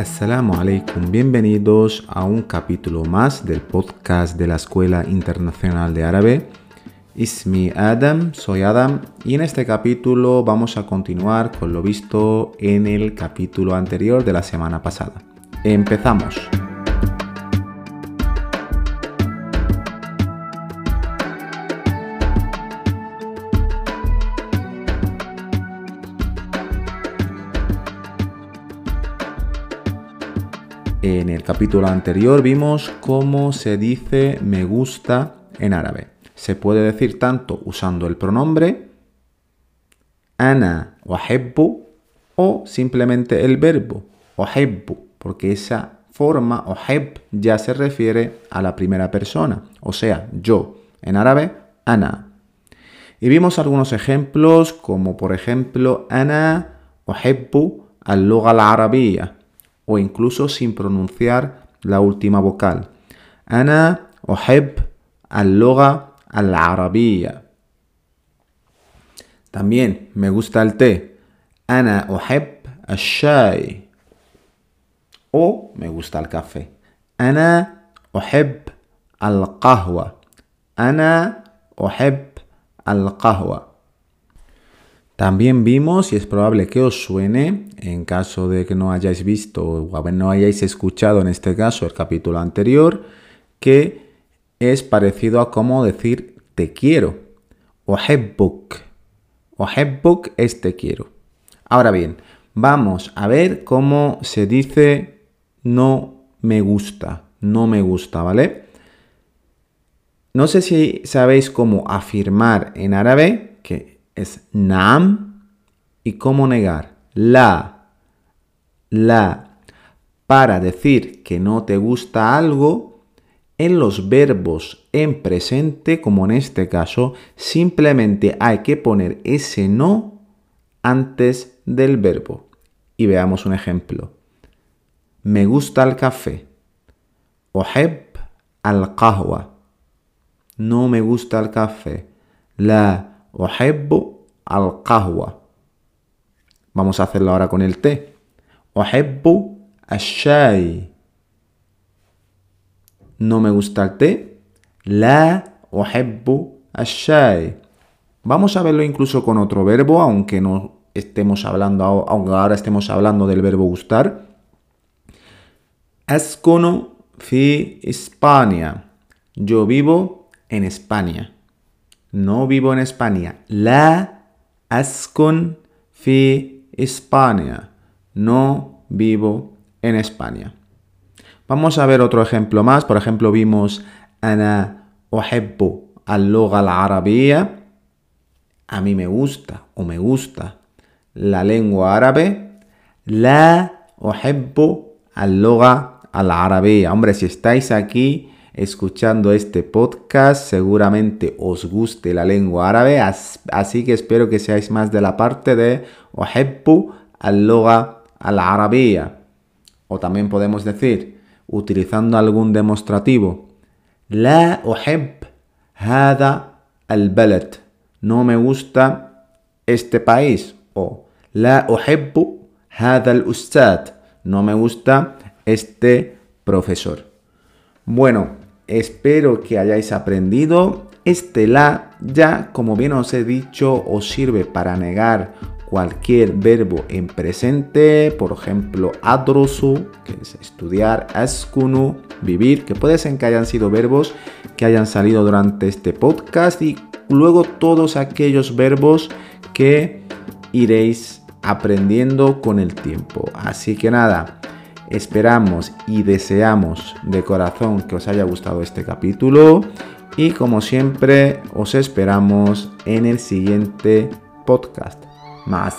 Assalamu alaikum, bienvenidos a un capítulo más del podcast de la Escuela Internacional de Árabe. Ismi Adam, soy Adam y en este capítulo vamos a continuar con lo visto en el capítulo anterior de la semana pasada. Empezamos. En el capítulo anterior vimos cómo se dice me gusta en árabe. Se puede decir tanto usando el pronombre ana uhibbu o simplemente el verbo porque esa forma uhib ya se refiere a la primera persona, o sea, yo. En árabe, ana. Y vimos algunos ejemplos como por ejemplo ana uhibbu al-lugha al-arabiyya o incluso sin pronunciar la última vocal. Ana uhib al-lugha al-arabiyya. También me gusta el té. Ana uhib al-shay. O me gusta el café. Ana uhib al-qahwa. Ana uhib al-qahwa. También vimos, y es probable que os suene, en caso de que no hayáis visto o no hayáis escuchado en este caso el capítulo anterior, que es parecido a cómo decir te quiero. O Ohebbuk es te quiero. Ahora bien, vamos a ver cómo se dice no me gusta. No me gusta, ¿vale? No sé si sabéis cómo afirmar en árabe, es naam y cómo negar la, la, para decir que no te gusta algo, en los verbos en presente, como en este caso, simplemente hay que poner ese no antes del verbo. Y veamos un ejemplo. Me gusta el café. Oheb al qahwa. No me gusta el café. La Ohebbu al qahwa. Vamos a hacerlo ahora con el té. Ohebbu al No me gusta el té. La ohebbu al Vamos a verlo incluso con otro verbo, aunque no estemos hablando, aunque ahora estemos hablando del verbo gustar. Ascono fi España. Yo vivo en España. No vivo en España. La ascun fi España. No vivo en España. Vamos a ver otro ejemplo más. Por ejemplo, vimos ana uhibbu al-lugha al-arabiyya. A mí me gusta o me gusta la lengua árabe. La uhibbu al-lugha al-arabiyya. Hombre, si estáis aquí escuchando este podcast. Seguramente os guste la lengua árabe, así que espero que seáis más de la parte de Ohebbu al-Loga al-Arabía. O también podemos decir, utilizando algún demostrativo, La Oheb hada al-Balad. No me gusta este país. O La Ohebbu hada al-Ustad. No me gusta este profesor. Bueno, Espero que hayáis aprendido. Este la ya, como bien os he dicho, os sirve para negar cualquier verbo en presente, por ejemplo, adrosu, que es estudiar, askunu, vivir, que puede ser que hayan sido verbos que hayan salido durante este podcast y luego todos aquellos verbos que iréis aprendiendo con el tiempo. Así que nada, Esperamos y deseamos de corazón que os haya gustado este capítulo y como siempre os esperamos en el siguiente podcast. Más.